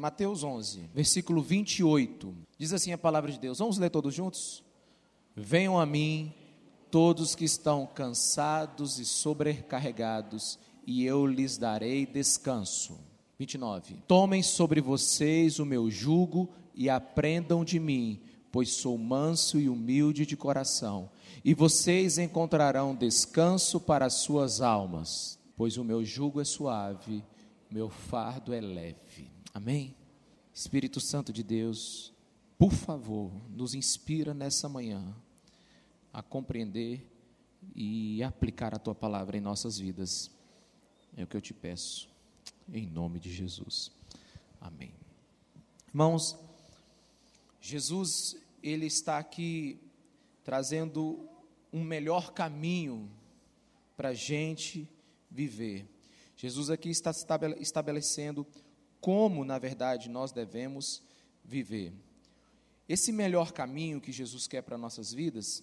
Mateus 11, versículo 28. Diz assim a palavra de Deus. Vamos ler todos juntos? Venham a mim todos que estão cansados e sobrecarregados, e eu lhes darei descanso. 29. Tomem sobre vocês o meu jugo e aprendam de mim, pois sou manso e humilde de coração, e vocês encontrarão descanso para as suas almas, pois o meu jugo é suave, meu fardo é leve. Amém? Espírito Santo de Deus, por favor, nos inspira nessa manhã a compreender e aplicar a tua palavra em nossas vidas. É o que eu te peço, em nome de Jesus. Amém. Irmãos, Jesus, ele está aqui trazendo um melhor caminho para a gente viver. Jesus aqui está estabelecendo como, na verdade, nós devemos viver. Esse melhor caminho que Jesus quer para nossas vidas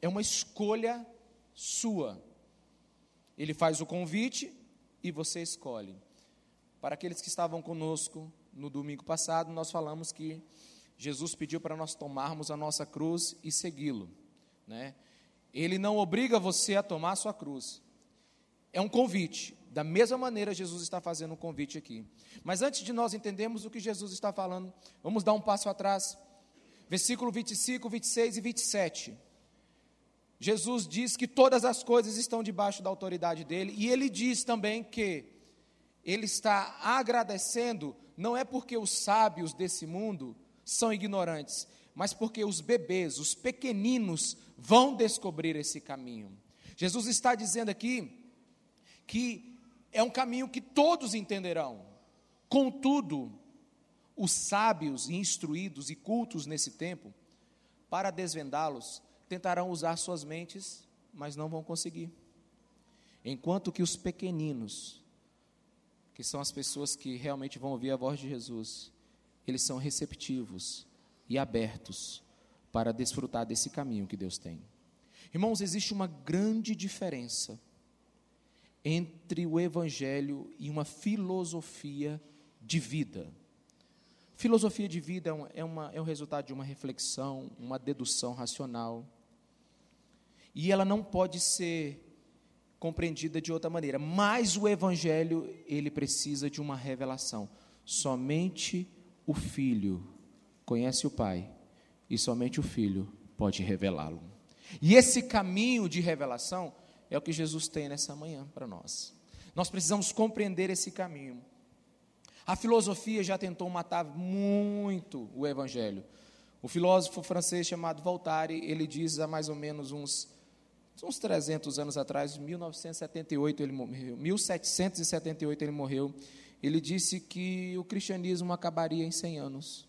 é uma escolha sua. Ele faz o convite e você escolhe. Para aqueles que estavam conosco no domingo passado, nós falamos que Jesus pediu para nós tomarmos a nossa cruz e segui-lo. Né? Ele não obriga você a tomar a sua cruz. É um convite. Da mesma maneira, Jesus está fazendo um convite aqui. Mas antes de nós entendermos o que Jesus está falando, vamos dar um passo atrás. Versículo 25, 26 e 27. Jesus diz que todas as coisas estão debaixo da autoridade dele, e ele diz também que ele está agradecendo, não é porque os sábios desse mundo são ignorantes, mas porque os bebês, os pequeninos, vão descobrir esse caminho. Jesus está dizendo aqui que é um caminho que todos entenderão. Contudo, os sábios e instruídos e cultos nesse tempo, para desvendá-los, tentarão usar suas mentes, mas não vão conseguir. Enquanto que os pequeninos, que são as pessoas que realmente vão ouvir a voz de Jesus, eles são receptivos e abertos para desfrutar desse caminho que Deus tem. Irmãos, existe uma grande diferença entre o Evangelho e uma filosofia de vida. Filosofia de vida é, uma, é o resultado de uma reflexão, uma dedução racional. E ela não pode ser compreendida de outra maneira. Mas o Evangelho, ele precisa de uma revelação. Somente o Filho conhece o Pai, e somente o Filho pode revelá-lo. E esse caminho de revelação é o que Jesus tem nessa manhã para nós. Nós precisamos compreender esse caminho. A filosofia já tentou matar muito o evangelho. O filósofo francês chamado Voltaire, ele diz há mais ou menos uns uns 300 anos atrás, 1978 ele morreu, 1778 ele morreu. Ele disse que o cristianismo acabaria em 100 anos.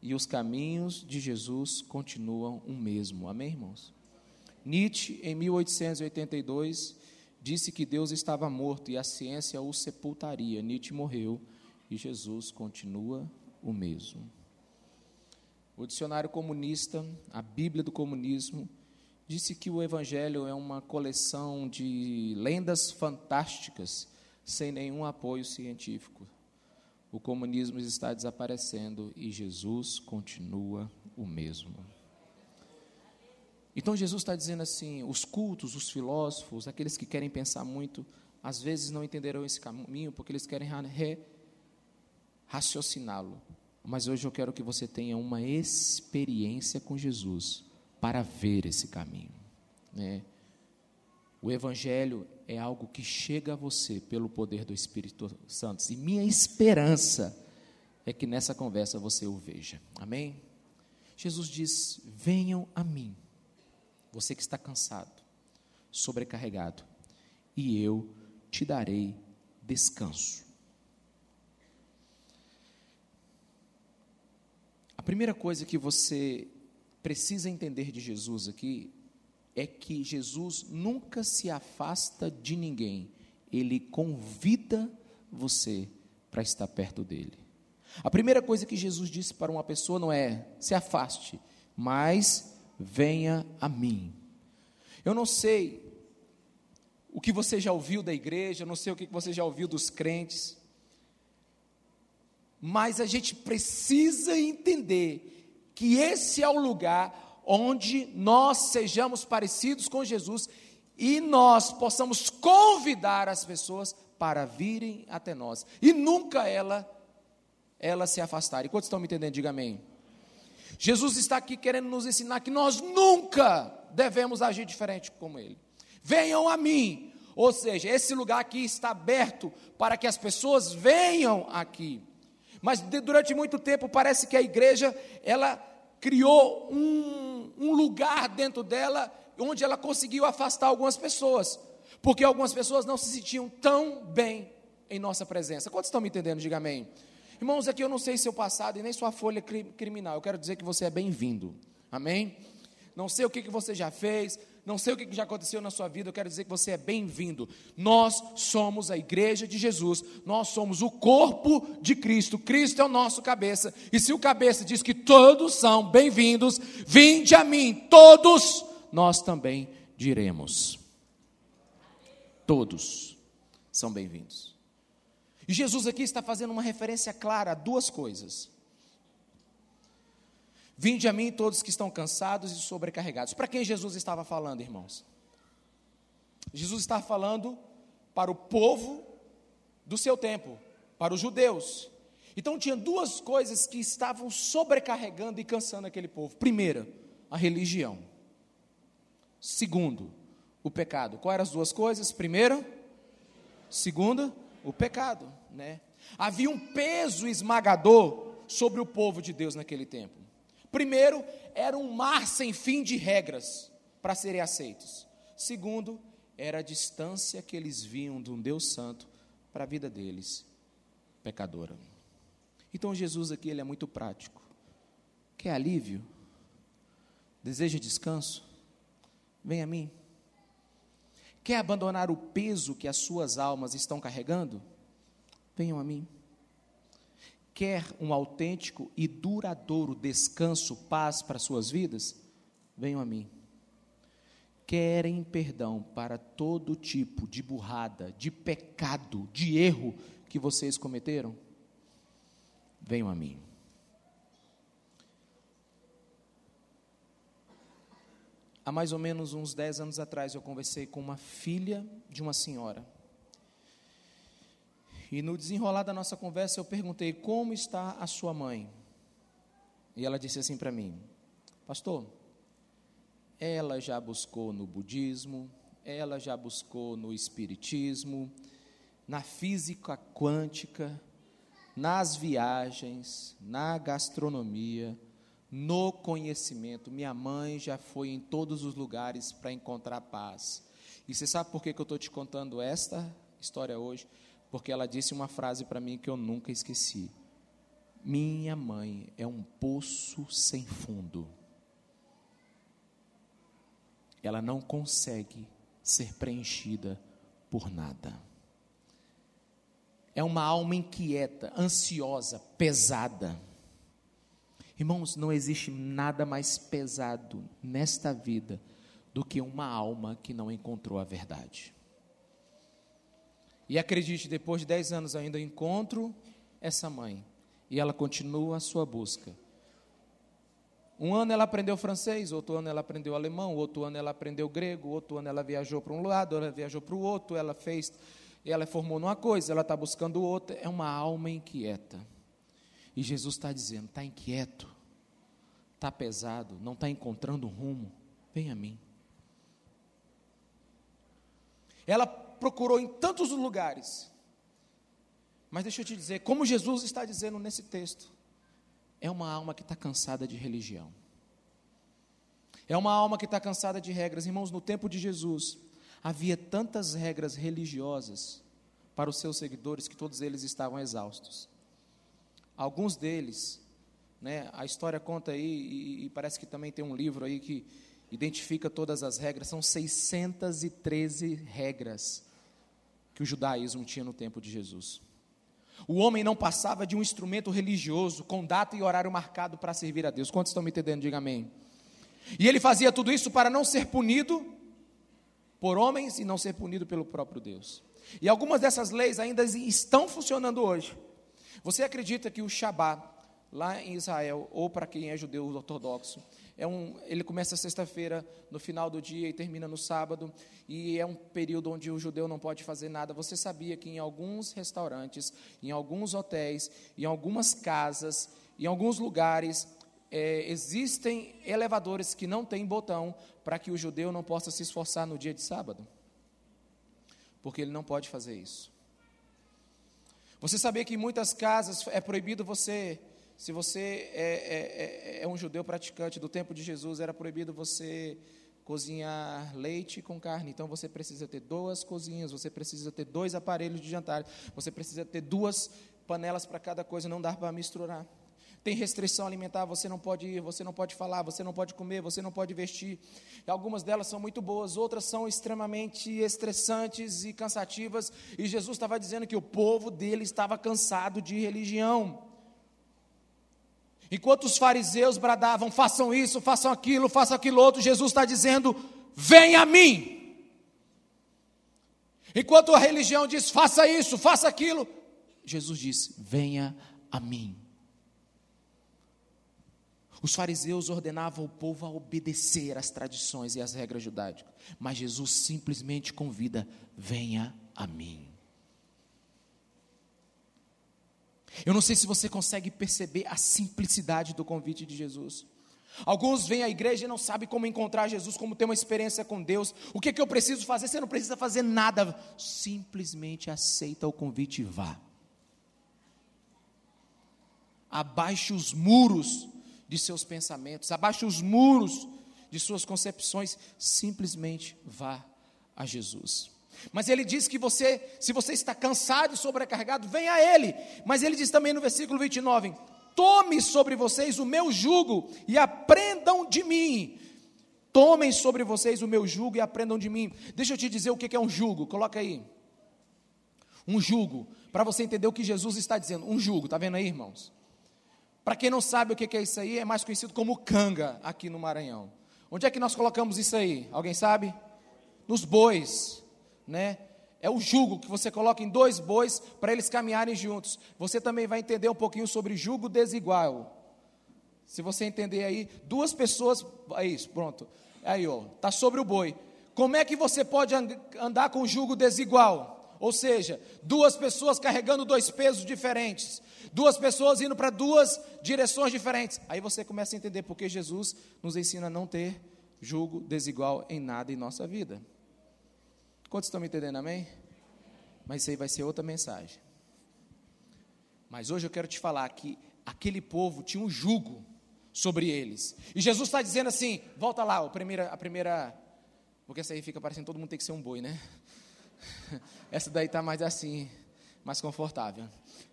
E os caminhos de Jesus continuam o mesmo. Amém, irmãos? Nietzsche, em 1882, disse que Deus estava morto e a ciência o sepultaria. Nietzsche morreu e Jesus continua o mesmo. O dicionário comunista, a Bíblia do comunismo, disse que o Evangelho é uma coleção de lendas fantásticas sem nenhum apoio científico. O comunismo está desaparecendo e Jesus continua o mesmo. Então Jesus está dizendo assim: os cultos, os filósofos, aqueles que querem pensar muito, às vezes não entenderão esse caminho porque eles querem raciociná-lo. Mas hoje eu quero que você tenha uma experiência com Jesus para ver esse caminho. Né? O Evangelho é algo que chega a você pelo poder do Espírito Santo. E minha esperança é que nessa conversa você o veja. Amém? Jesus diz: Venham a mim você que está cansado, sobrecarregado, e eu te darei descanso. A primeira coisa que você precisa entender de Jesus aqui é que Jesus nunca se afasta de ninguém, ele convida você para estar perto dele. A primeira coisa que Jesus disse para uma pessoa não é se afaste, mas venha a mim. Eu não sei o que você já ouviu da igreja, eu não sei o que você já ouviu dos crentes, Mas a gente precisa entender que esse é o lugar onde nós sejamos parecidos com Jesus e nós possamos convidar as pessoas para virem até nós. E nunca ela ela se afastarem. Quantos estão me entendendo? Diga amém. Jesus está aqui querendo nos ensinar que nós nunca devemos agir diferente como ele. Venham a mim. Ou seja, esse lugar aqui está aberto para que as pessoas venham aqui. Mas de, durante muito tempo parece que a igreja ela criou um, um lugar dentro dela onde ela conseguiu afastar algumas pessoas, porque algumas pessoas não se sentiam tão bem em nossa presença. Quantos estão me entendendo? Diga amém. Irmãos, aqui eu não sei seu passado e nem sua folha criminal. Eu quero dizer que você é bem-vindo. Amém? Não sei o que, que você já fez, não sei o que já aconteceu na sua vida, eu quero dizer que você é bem-vindo. Nós somos a igreja de Jesus, nós somos o corpo de Cristo, Cristo é o nosso cabeça, e se o cabeça diz que todos são bem-vindos, vinde a mim, todos, nós também diremos. Todos são bem-vindos. E Jesus aqui está fazendo uma referência clara a duas coisas. Vinde a mim todos que estão cansados e sobrecarregados. Para quem Jesus estava falando, irmãos? Jesus estava falando para o povo do seu tempo, para os judeus. Então tinha duas coisas que estavam sobrecarregando e cansando aquele povo. Primeira, a religião. Segundo, o pecado. Quais eram as duas coisas? Primeira, segunda, o pecado, né? Havia um peso esmagador sobre o povo de Deus naquele tempo. Primeiro, era um mar sem fim de regras para serem aceitos. Segundo, era a distância que eles viam de um Deus Santo para a vida deles, pecadora. Então Jesus aqui ele é muito prático. Quer alívio? Deseja descanso? Vem a mim. Quer abandonar o peso que as suas almas estão carregando? Venham a mim quer um autêntico e duradouro descanso, paz para suas vidas, venham a mim. Querem perdão para todo tipo de burrada, de pecado, de erro que vocês cometeram? Venham a mim. Há mais ou menos uns 10 anos atrás, eu conversei com uma filha de uma senhora e no desenrolar da nossa conversa, eu perguntei: Como está a sua mãe? E ela disse assim para mim: Pastor, ela já buscou no budismo, ela já buscou no espiritismo, na física quântica, nas viagens, na gastronomia, no conhecimento. Minha mãe já foi em todos os lugares para encontrar paz. E você sabe por que, que eu estou te contando esta história hoje? porque ela disse uma frase para mim que eu nunca esqueci. Minha mãe é um poço sem fundo. Ela não consegue ser preenchida por nada. É uma alma inquieta, ansiosa, pesada. Irmãos, não existe nada mais pesado nesta vida do que uma alma que não encontrou a verdade. E acredite, depois de 10 anos ainda encontro essa mãe. E ela continua a sua busca. Um ano ela aprendeu francês, outro ano ela aprendeu alemão, outro ano ela aprendeu grego, outro ano ela viajou para um lado, ela viajou para o outro, ela fez, ela formou numa coisa, ela está buscando outra. É uma alma inquieta. E Jesus está dizendo: está inquieto, está pesado, não está encontrando rumo, vem a mim. Ela procurou em tantos lugares. Mas deixa eu te dizer, como Jesus está dizendo nesse texto, é uma alma que está cansada de religião. É uma alma que está cansada de regras. Irmãos, no tempo de Jesus, havia tantas regras religiosas para os seus seguidores que todos eles estavam exaustos. Alguns deles, né, a história conta aí, e, e parece que também tem um livro aí que identifica todas as regras, são 613 regras que o judaísmo tinha no tempo de Jesus. O homem não passava de um instrumento religioso com data e horário marcado para servir a Deus. Quantos estão me entendendo? Diga amém. E ele fazia tudo isso para não ser punido por homens e não ser punido pelo próprio Deus. E algumas dessas leis ainda estão funcionando hoje. Você acredita que o Shabat, lá em Israel, ou para quem é judeu ortodoxo, é um, ele começa sexta-feira, no final do dia, e termina no sábado, e é um período onde o judeu não pode fazer nada. Você sabia que em alguns restaurantes, em alguns hotéis, em algumas casas, em alguns lugares, é, existem elevadores que não têm botão para que o judeu não possa se esforçar no dia de sábado? Porque ele não pode fazer isso. Você sabia que em muitas casas é proibido você, se você é, é, é, é um judeu praticante do tempo de Jesus, era proibido você cozinhar leite com carne. Então você precisa ter duas cozinhas, você precisa ter dois aparelhos de jantar, você precisa ter duas panelas para cada coisa, não dá para misturar. Tem restrição alimentar, você não pode ir, você não pode falar, você não pode comer, você não pode vestir. E algumas delas são muito boas, outras são extremamente estressantes e cansativas. E Jesus estava dizendo que o povo dele estava cansado de religião. Enquanto os fariseus bradavam, façam isso, façam aquilo, façam aquilo outro, Jesus está dizendo: venha a mim. Enquanto a religião diz, faça isso, faça aquilo, Jesus diz: venha a mim. Os fariseus ordenavam o povo a obedecer às tradições e às regras judaicas, mas Jesus simplesmente convida: venha a mim. Eu não sei se você consegue perceber a simplicidade do convite de Jesus. Alguns vêm à igreja e não sabem como encontrar Jesus, como ter uma experiência com Deus. O que, é que eu preciso fazer? Você não precisa fazer nada, simplesmente aceita o convite e vá. Abaixe os muros de seus pensamentos, abaixe os muros de suas concepções, simplesmente vá a Jesus. Mas ele diz que você, se você está cansado e sobrecarregado, venha a ele. Mas ele diz também no versículo 29: Tome sobre vocês o meu jugo e aprendam de mim. Tomem sobre vocês o meu jugo e aprendam de mim. Deixa eu te dizer o que é um jugo, coloca aí. Um jugo, para você entender o que Jesus está dizendo. Um jugo, está vendo aí, irmãos? Para quem não sabe o que é isso aí, é mais conhecido como canga aqui no Maranhão. Onde é que nós colocamos isso aí? Alguém sabe? Nos bois, né? É o jugo que você coloca em dois bois para eles caminharem juntos. Você também vai entender um pouquinho sobre jugo desigual. Se você entender aí, duas pessoas, é isso, pronto. Aí, ó, tá sobre o boi. Como é que você pode andar com jugo desigual? Ou seja, duas pessoas carregando dois pesos diferentes. Duas pessoas indo para duas direções diferentes. Aí você começa a entender porque Jesus nos ensina a não ter julgo desigual em nada em nossa vida. Quantos estão me entendendo, amém? Mas isso aí vai ser outra mensagem. Mas hoje eu quero te falar que aquele povo tinha um jugo sobre eles. E Jesus está dizendo assim: volta lá, a primeira, a primeira. Porque essa aí fica parecendo todo mundo tem que ser um boi, né? Essa daí está mais assim, mais confortável.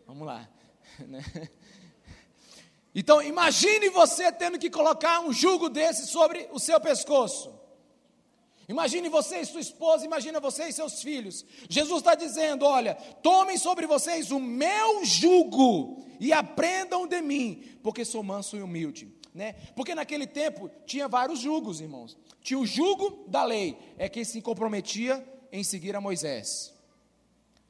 Vamos lá. Né? Então, imagine você tendo que colocar um jugo desse sobre o seu pescoço. Imagine você e sua esposa, imagina você e seus filhos. Jesus está dizendo: olha, tomem sobre vocês o meu jugo e aprendam de mim, porque sou manso e humilde. Né? Porque naquele tempo tinha vários jugos, irmãos. Tinha o jugo da lei, é quem se comprometia em seguir a Moisés.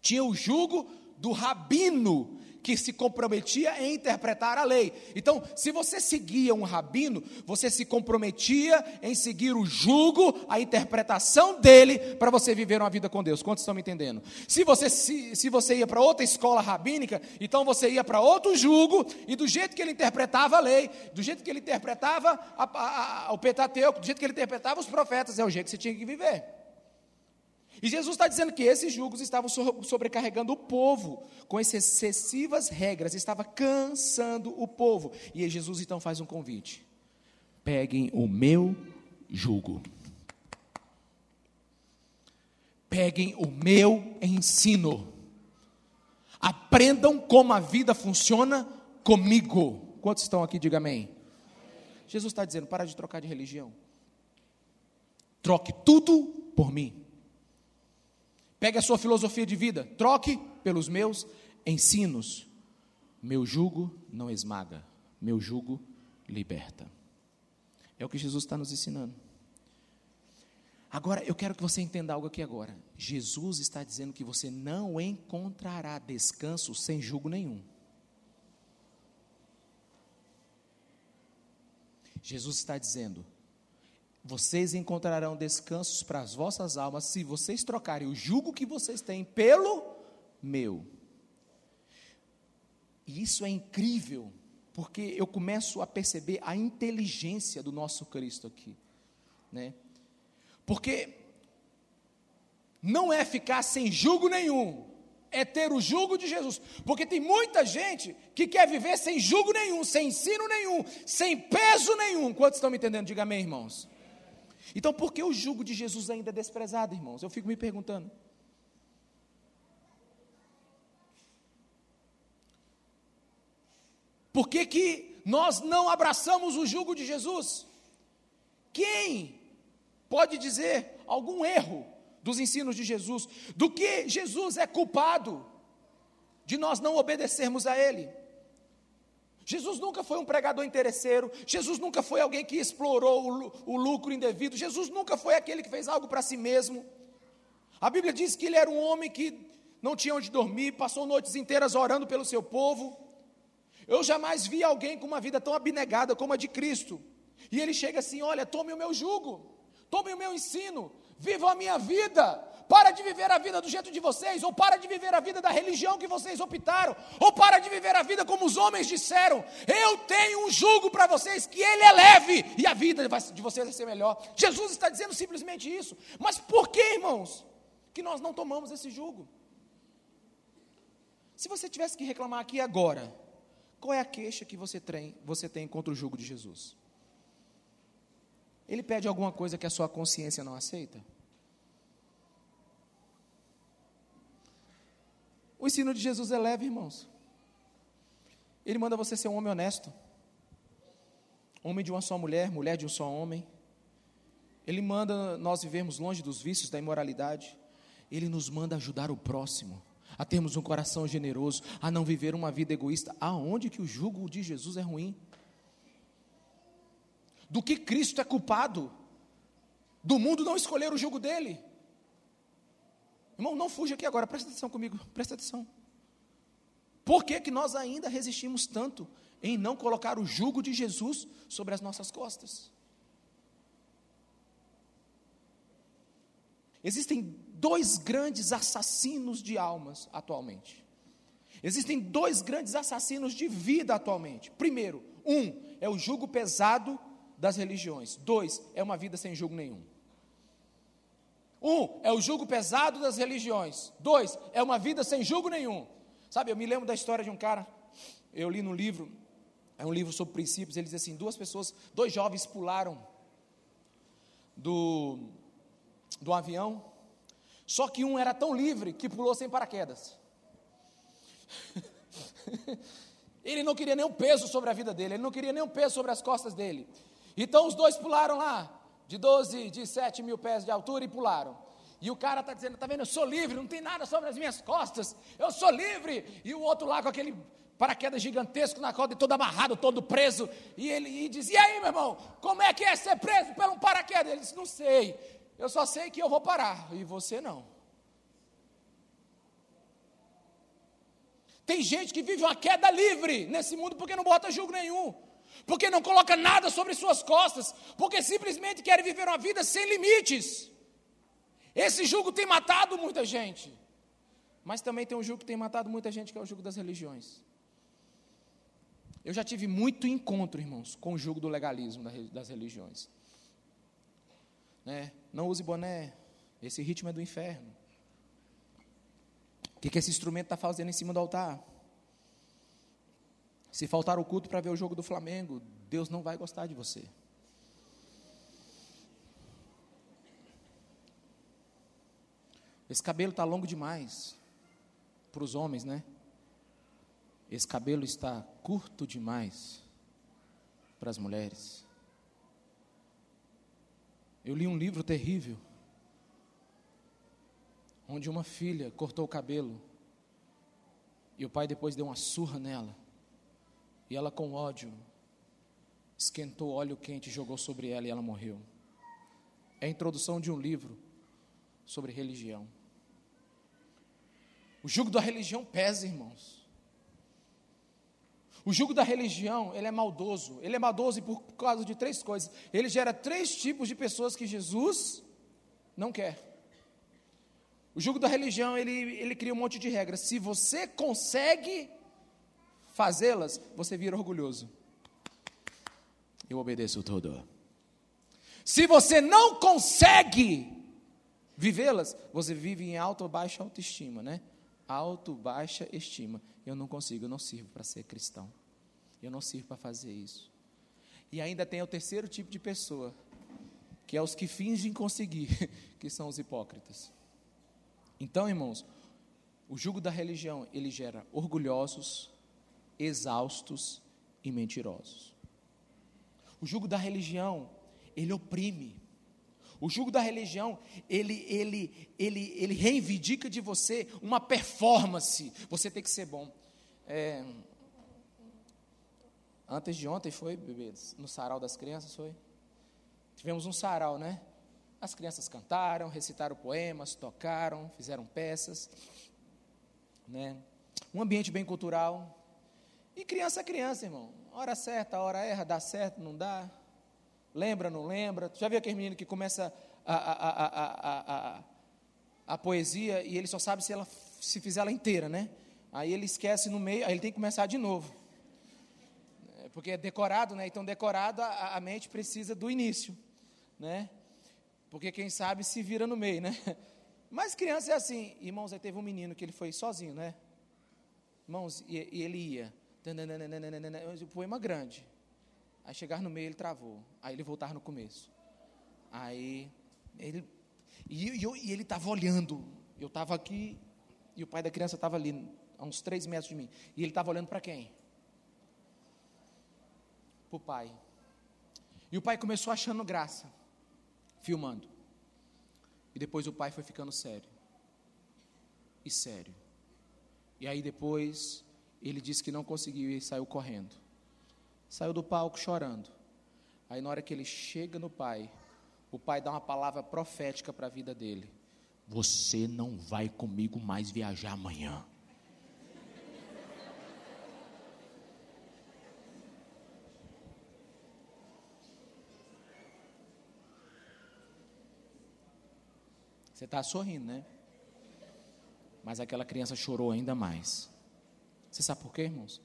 Tinha o jugo do rabino, que se comprometia em interpretar a lei. Então, se você seguia um rabino, você se comprometia em seguir o jugo, a interpretação dele, para você viver uma vida com Deus. Quantos estão me entendendo? Se você, se, se você ia para outra escola rabínica, então você ia para outro jugo, e do jeito que ele interpretava a lei, do jeito que ele interpretava a, a, a, o Pentateuco, do jeito que ele interpretava os profetas, é o jeito que você tinha que viver. E Jesus está dizendo que esses julgos estavam sobrecarregando o povo com essas excessivas regras, estava cansando o povo. E Jesus então faz um convite: peguem o meu jugo. Peguem o meu ensino. Aprendam como a vida funciona comigo. Quantos estão aqui? Diga amém. Jesus está dizendo: para de trocar de religião. Troque tudo por mim. Pegue a sua filosofia de vida, troque pelos meus ensinos. Meu jugo não esmaga, meu jugo liberta. É o que Jesus está nos ensinando. Agora, eu quero que você entenda algo aqui agora. Jesus está dizendo que você não encontrará descanso sem jugo nenhum. Jesus está dizendo: vocês encontrarão descansos para as vossas almas se vocês trocarem o jugo que vocês têm pelo meu. E isso é incrível, porque eu começo a perceber a inteligência do nosso Cristo aqui, né? Porque não é ficar sem jugo nenhum, é ter o jugo de Jesus. Porque tem muita gente que quer viver sem jugo nenhum, sem ensino nenhum, sem peso nenhum. Quantos estão me entendendo? Diga amém, irmãos. Então, por que o jugo de Jesus ainda é desprezado, irmãos? Eu fico me perguntando. Por que, que nós não abraçamos o jugo de Jesus? Quem pode dizer algum erro dos ensinos de Jesus? Do que Jesus é culpado de nós não obedecermos a Ele? Jesus nunca foi um pregador interesseiro, Jesus nunca foi alguém que explorou o, lucro indevido, Jesus nunca foi aquele que fez algo para si mesmo. A Bíblia diz que ele era um homem que não tinha onde dormir, passou noites inteiras orando pelo seu povo. Eu jamais vi alguém com uma vida tão abnegada como a de Cristo. E ele chega assim: olha, tome o meu jugo, tome o meu ensino, vivam a minha vida. Para de viver a vida do jeito de vocês, ou para de viver a vida da religião que vocês optaram, ou para de viver a vida como os homens disseram. Eu tenho um jugo para vocês que ele é leve e a vida de vocês vai ser melhor. Jesus está dizendo simplesmente isso. Mas por que, irmãos, que nós não tomamos esse jugo? Se você tivesse que reclamar aqui agora, qual é a queixa que você tem, você tem contra o jugo de Jesus? Ele pede alguma coisa que a sua consciência não aceita? O ensino de Jesus é leve, irmãos. Ele manda você ser um homem honesto. Homem de uma só mulher, mulher de um só homem. Ele manda nós vivermos longe dos vícios, da imoralidade. Ele nos manda ajudar o próximo a termos um coração generoso, a não viver uma vida egoísta. Aonde que o jugo de Jesus é ruim? Do que Cristo é culpado? Do mundo não escolher o jugo dele. Irmão, não fuja aqui agora, presta atenção comigo, presta atenção. Por que, que nós ainda resistimos tanto em não colocar o jugo de Jesus sobre as nossas costas? Existem dois grandes assassinos de almas atualmente. Existem dois grandes assassinos de vida atualmente. Primeiro, um é o jugo pesado das religiões. Dois é uma vida sem jugo nenhum. Um é o jugo pesado das religiões. Dois é uma vida sem jugo nenhum. Sabe, eu me lembro da história de um cara, eu li no livro, é um livro sobre princípios, ele diz assim: duas pessoas, dois jovens pularam do, do avião só que um era tão livre que pulou sem paraquedas. ele não queria nenhum peso sobre a vida dele, ele não queria nenhum peso sobre as costas dele. Então os dois pularam lá, de 12, de 7 mil pés de altura, e pularam. E o cara está dizendo: está vendo, eu sou livre, não tem nada sobre as minhas costas, eu sou livre. E o outro lá com aquele paraquedas gigantesco na corda, todo amarrado, todo preso. E ele e diz: E aí, meu irmão, como é que é ser preso por um paraquedas? Ele disse: Não sei. Eu só sei que eu vou parar e você não. Tem gente que vive uma queda livre nesse mundo porque não bota julgo nenhum, porque não coloca nada sobre suas costas, porque simplesmente quer viver uma vida sem limites. Esse jugo tem matado muita gente, mas também tem um jugo que tem matado muita gente, que é o jugo das religiões. Eu já tive muito encontro, irmãos, com o jugo do legalismo das religiões. Né? Não use boné, esse ritmo é do inferno. O que, que esse instrumento está fazendo em cima do altar? Se faltar o culto para ver o jogo do Flamengo, Deus não vai gostar de você. Esse cabelo está longo demais para os homens, né? Esse cabelo está curto demais para as mulheres. Eu li um livro terrível, onde uma filha cortou o cabelo e o pai depois deu uma surra nela. E ela, com ódio, esquentou óleo quente jogou sobre ela e ela morreu. É a introdução de um livro sobre religião. O jugo da religião pesa, irmãos. O jugo da religião, ele é maldoso. Ele é maldoso por causa de três coisas. Ele gera três tipos de pessoas que Jesus não quer. O jugo da religião, ele, ele cria um monte de regras. Se você consegue fazê-las, você vira orgulhoso. Eu obedeço tudo. Se você não consegue vivê-las, você vive em alta ou baixa autoestima, né? Alto, baixa estima. Eu não consigo, eu não sirvo para ser cristão. Eu não sirvo para fazer isso. E ainda tem o terceiro tipo de pessoa, que é os que fingem conseguir, que são os hipócritas. Então, irmãos, o jugo da religião, ele gera orgulhosos, exaustos e mentirosos. O jugo da religião, ele oprime. O jugo da religião, ele, ele, ele, ele reivindica de você uma performance. Você tem que ser bom. É, antes de ontem foi, bebês, no sarau das crianças foi? Tivemos um sarau, né? As crianças cantaram, recitaram poemas, tocaram, fizeram peças, né? Um ambiente bem cultural. E criança é criança, irmão. Hora certa, hora erra, dá certo, não dá. Lembra, não lembra? Já viu aquele menino que começa a, a, a, a, a poesia e ele só sabe se, ela, se fizer ela inteira, né? Aí ele esquece no meio, aí ele tem que começar de novo. É, porque é decorado, né? Então, decorado, a, a mente precisa do início, né? Porque quem sabe se vira no meio, né? Mas criança é assim. Irmãos, aí teve um menino que ele foi sozinho, né? Irmãos, e, e ele ia. Um poema grande. Aí chegar no meio ele travou. Aí ele voltar no começo. Aí ele. E, e, e ele estava olhando. Eu estava aqui. E o pai da criança estava ali, a uns três metros de mim. E ele estava olhando para quem? Para o pai. E o pai começou achando graça filmando. E depois o pai foi ficando sério. E sério. E aí depois ele disse que não conseguiu e saiu correndo. Saiu do palco chorando. Aí na hora que ele chega no pai, o pai dá uma palavra profética para a vida dele. Você não vai comigo mais viajar amanhã. Você está sorrindo, né? Mas aquela criança chorou ainda mais. Você sabe por quê, irmãos?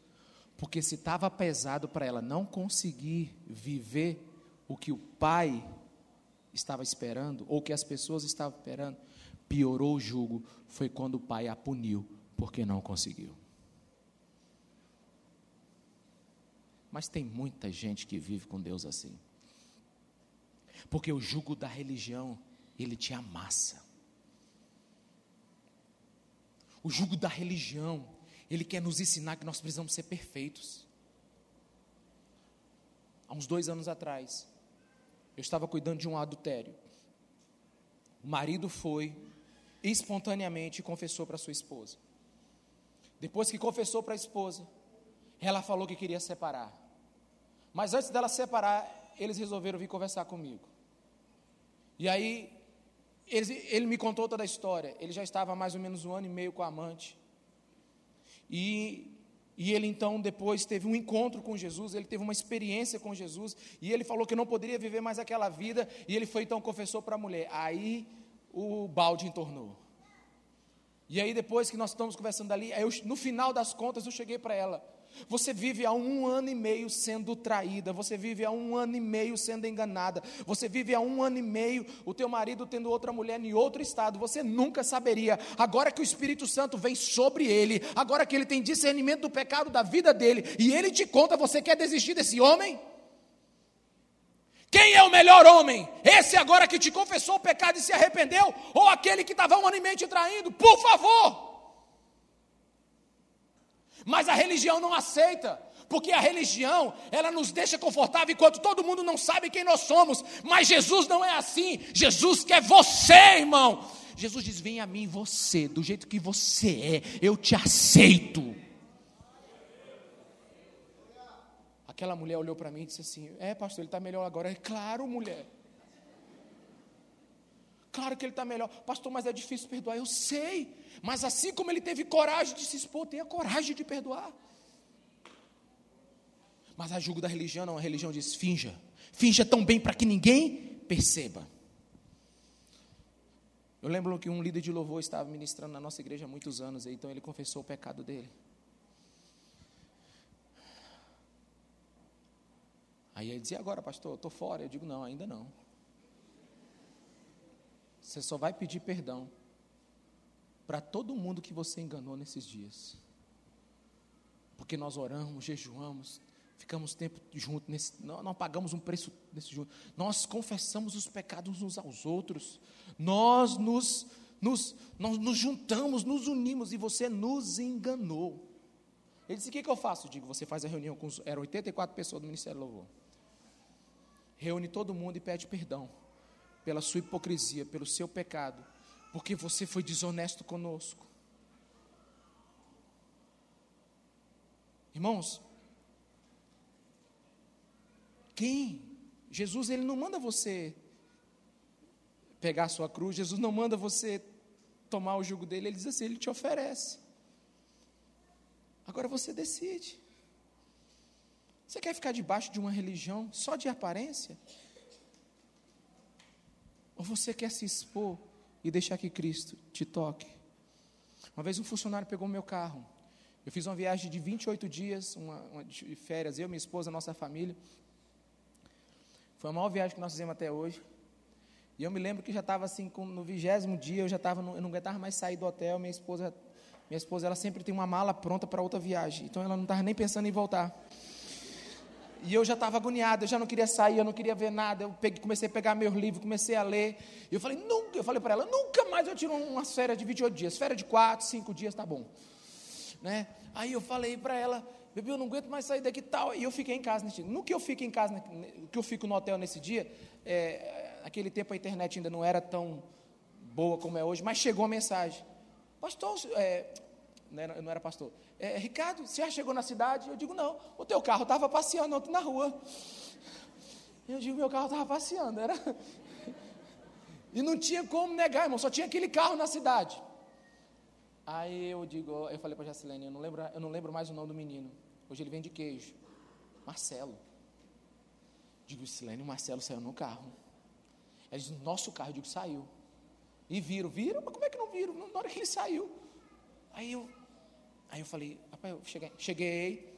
Porque se estava pesado para ela não conseguir viver o que o pai estava esperando, ou que as pessoas estavam esperando, piorou o jugo, foi quando o pai a puniu, porque não conseguiu. Mas tem muita gente que vive com Deus assim. Porque o jugo da religião ele te amassa. O jugo da religião, ele quer nos ensinar que nós precisamos ser perfeitos. Há uns dois anos atrás, eu estava cuidando de um adultério. O marido foi espontaneamente e confessou para sua esposa. Depois que confessou para a esposa, ela falou que queria separar. Mas antes dela separar, eles resolveram vir conversar comigo. E aí ele, ele me contou toda a história. Ele já estava há mais ou menos um ano e meio com a amante. E, e ele então depois teve um encontro com Jesus, ele teve uma experiência com Jesus, e ele falou que não poderia viver mais aquela vida, e ele foi então confessou para a mulher. Aí o balde entornou. E aí depois que nós estamos conversando ali, eu, no final das contas eu cheguei para ela. Você vive há um ano e meio sendo traída, você vive há um ano e meio sendo enganada, você vive há um ano e meio o teu marido tendo outra mulher em outro estado, você nunca saberia. Agora que o Espírito Santo vem sobre ele, agora que ele tem discernimento do pecado da vida dele, e ele te conta, você quer desistir desse homem? Quem é o melhor homem? Esse agora que te confessou o pecado e se arrependeu, ou aquele que estava um ano e meio te traindo? Por favor! Mas a religião não aceita, porque a religião, ela nos deixa confortável enquanto todo mundo não sabe quem nós somos. Mas Jesus não é assim. Jesus quer você, irmão. Jesus diz: "Vem a mim você, do jeito que você é, eu te aceito". Aquela mulher olhou para mim e disse assim: "É, pastor, ele está melhor agora". É claro, mulher. Claro que ele está melhor. Pastor, mas é difícil perdoar. Eu sei. Mas assim como ele teve coragem de se expor, tenha coragem de perdoar. Mas a julgo da religião não, a religião diz: finja. Finja tão bem para que ninguém perceba. Eu lembro que um líder de louvor estava ministrando na nossa igreja há muitos anos, então ele confessou o pecado dele. Aí ele dizia: Agora, pastor, estou fora. Eu digo: Não, ainda não. Você só vai pedir perdão para todo mundo que você enganou nesses dias. Porque nós oramos, jejuamos, ficamos tempo juntos, nesse, não, não pagamos um preço nesse junto. Nós confessamos os pecados uns aos outros. Nós nos, nos, nós nos juntamos, nos unimos e você nos enganou. Ele disse: O que, que eu faço? Eu digo: Você faz a reunião com os. Eram 84 pessoas do Ministério Louvor. Reúne todo mundo e pede perdão pela sua hipocrisia, pelo seu pecado, porque você foi desonesto conosco. Irmãos, quem? Jesus ele não manda você pegar a sua cruz, Jesus não manda você tomar o jugo dele, ele diz assim, ele te oferece. Agora você decide. Você quer ficar debaixo de uma religião só de aparência? Ou você quer se expor e deixar que Cristo te toque? Uma vez um funcionário pegou meu carro. Eu fiz uma viagem de 28 dias, uma, uma de férias, eu, minha esposa, nossa família. Foi a maior viagem que nós fizemos até hoje. E eu me lembro que já estava assim, no vigésimo dia, eu já estava, eu não aguentava mais sair do hotel. Minha esposa, minha esposa, ela sempre tem uma mala pronta para outra viagem. Então ela não estava nem pensando em voltar. E eu já estava agoniado, eu já não queria sair, eu não queria ver nada. Eu peguei, comecei a pegar meus livros, comecei a ler. E eu falei, nunca, eu falei para ela, nunca mais eu tiro uma férias de 28 dias. Férias de 4, 5 dias, tá bom. Né? Aí eu falei para ela, Bebê, eu não aguento mais sair daqui tal. E eu fiquei em casa nesse dia. No que eu fico em casa, que eu fico no hotel nesse dia, é, naquele tempo a internet ainda não era tão boa como é hoje, mas chegou a mensagem. Pastor, é, não era pastor. É, Ricardo, você já chegou na cidade? Eu digo, não. O teu carro estava passeando ontem na rua. Eu digo, meu carro estava passeando. Era... E não tinha como negar, irmão. Só tinha aquele carro na cidade. Aí eu digo, eu falei para a Jacilene, eu não, lembro, eu não lembro mais o nome do menino. Hoje ele vende queijo. Marcelo. Digo, Silene, o Marcelo saiu no carro. Ele diz, nosso carro, eu digo, saiu. E viram, viram? Mas como é que não viram? Na hora que ele saiu. Aí eu, aí eu falei, rapaz, eu cheguei, cheguei,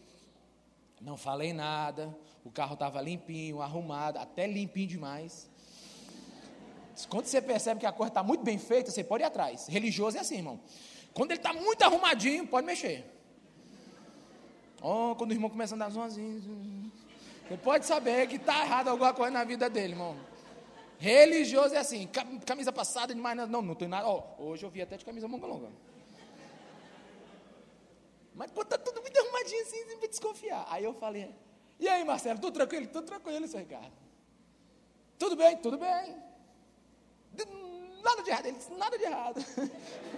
não falei nada, o carro estava limpinho, arrumado, até limpinho demais. Quando você percebe que a coisa está muito bem feita, você pode ir atrás. Religioso é assim, irmão. Quando ele está muito arrumadinho, pode mexer. Oh, quando o irmão começa a andar sozinho, você pode saber que está errado alguma coisa na vida dele, irmão. Religioso é assim, camisa passada demais, não, não tem nada. Oh, hoje eu vi até de camisa manga longa. Mas quando está tudo muito arrumadinho assim, sempre desconfiar. Aí eu falei, e aí Marcelo, tudo tranquilo? Tudo tranquilo, seu Ricardo. Tudo bem? Tudo bem. Nada de errado. Ele disse, nada de errado.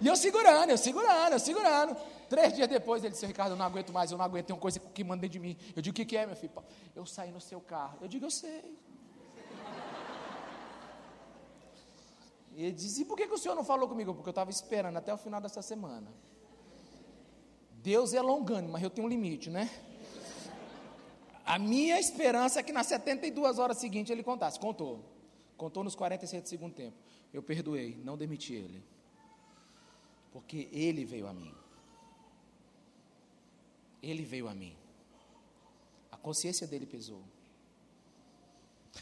E eu segurando, eu segurando, eu segurando. Três dias depois ele disse, Ricardo, eu não aguento mais, eu não aguento, tem uma coisa que manda de mim. Eu digo, o que, que é, meu filho? Eu saí no seu carro. Eu digo, eu sei. E ele disse, e por que, que o senhor não falou comigo? Porque eu estava esperando até o final dessa semana. Deus é longânimo, mas eu tenho um limite, né? A minha esperança é que nas 72 horas seguintes ele contasse. Contou. Contou nos 47 do segundo tempo. Eu perdoei, não demiti ele porque Ele veio a mim. Ele veio a mim. A consciência dele pesou.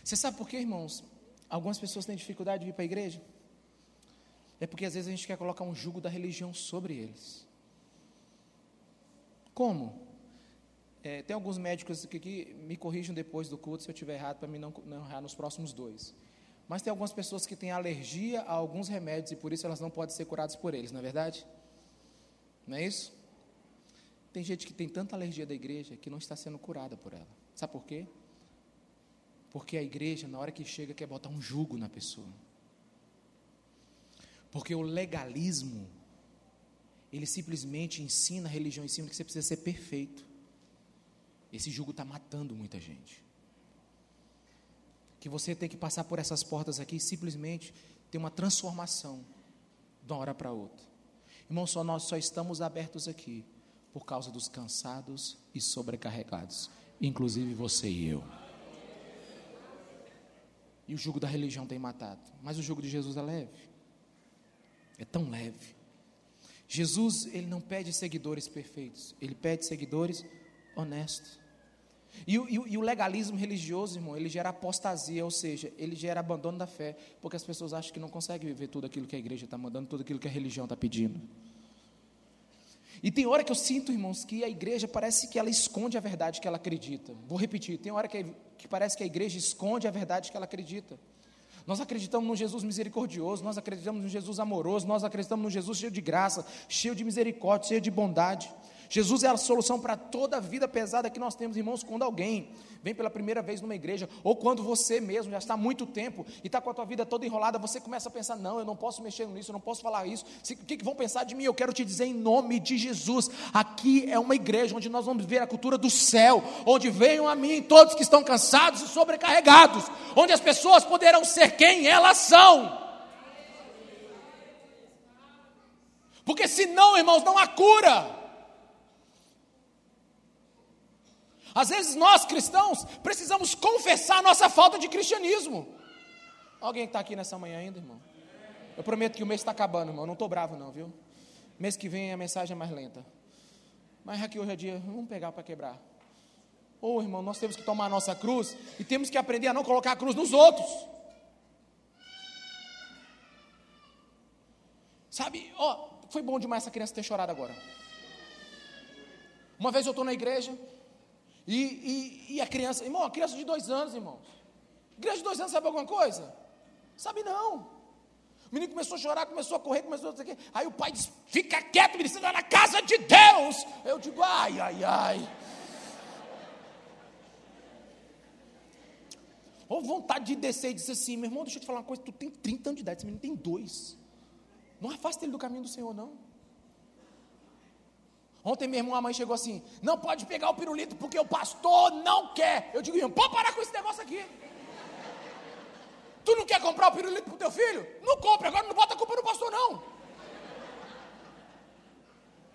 Você sabe por quê, irmãos? Algumas pessoas têm dificuldade de vir para a igreja. É porque às vezes a gente quer colocar um jugo da religião sobre eles. Como? É, tem alguns médicos que, que, me corrijam depois do culto se eu estiver errado, para mim não, não errar nos próximos dois. Mas tem algumas pessoas que têm alergia a alguns remédios e por isso elas não podem ser curadas por eles, não é verdade? Não é isso? Tem gente que tem tanta alergia da igreja que não está sendo curada por ela. Sabe por quê? Porque a igreja, na hora que chega, quer botar um jugo na pessoa. Porque o legalismo, ele simplesmente ensina, a religião ensina que você precisa ser perfeito. Esse jugo está matando muita gente que você tem que passar por essas portas aqui e simplesmente ter uma transformação de uma hora para outra. Irmão, só nós só estamos abertos aqui por causa dos cansados e sobrecarregados. inclusive você e eu. E o jugo da religião tem matado, mas o jugo de Jesus é leve. É tão leve. Jesus, ele não pede seguidores perfeitos, ele pede seguidores honestos. E o, e o, legalismo religioso, irmão, ele gera apostasia, ou seja, ele gera abandono da fé, porque as pessoas acham que não conseguem viver tudo aquilo que a igreja está mandando, tudo aquilo que a religião está pedindo. E tem hora que eu sinto, irmãos, que a igreja parece que ela esconde a verdade que ela acredita. Vou repetir, tem hora que, que parece que a igreja esconde a verdade que ela acredita. Nós acreditamos num Jesus misericordioso, nós acreditamos num Jesus amoroso, nós acreditamos num Jesus cheio de graça, cheio de misericórdia, cheio de bondade. Jesus é a solução para toda a vida pesada que nós temos, irmãos, quando alguém vem pela primeira vez numa igreja, ou quando você mesmo já está há muito tempo e está com a tua vida toda enrolada, você começa a pensar: não, eu não posso mexer nisso, eu não posso falar isso, o que, que vão pensar de mim? Eu quero te dizer em nome de Jesus: aqui é uma igreja onde nós vamos ver a cultura do céu, onde venham a mim todos que estão cansados e sobrecarregados, onde as pessoas poderão ser quem elas são. Porque senão, irmãos, não há cura. Às vezes nós cristãos precisamos confessar a nossa falta de cristianismo. Alguém está aqui nessa manhã ainda, irmão? Eu prometo que o mês está acabando, irmão. Não estou bravo, não, viu? Mês que vem a mensagem é mais lenta. Mas aqui hoje é dia, vamos pegar para quebrar. Ô oh, irmão, nós temos que tomar a nossa cruz e temos que aprender a não colocar a cruz nos outros. Sabe, ó, oh, foi bom demais essa criança ter chorado agora. Uma vez eu estou na igreja, e, e, e, a criança, irmão, a criança de dois anos, irmãos. Criança de dois anos sabe alguma coisa? Sabe não. O menino começou a chorar, começou a correr, começou a dizer que. Aí o pai disse: Fica quieto, menino, você está na casa de Deus. Eu digo: Ai, ai, ai. Ou vontade de descer e dizer assim: Meu irmão, deixa eu te falar uma coisa. Tu tem 30 anos de idade, esse menino tem dois. Não afaste ele do caminho do Senhor, não. Ontem mesmo uma mãe chegou assim: não pode pegar o pirulito porque o pastor não quer. Eu digo, pode parar com esse negócio aqui. Tu não quer comprar o pirulito para o teu filho? Não compre, agora não bota a culpa no pastor, não.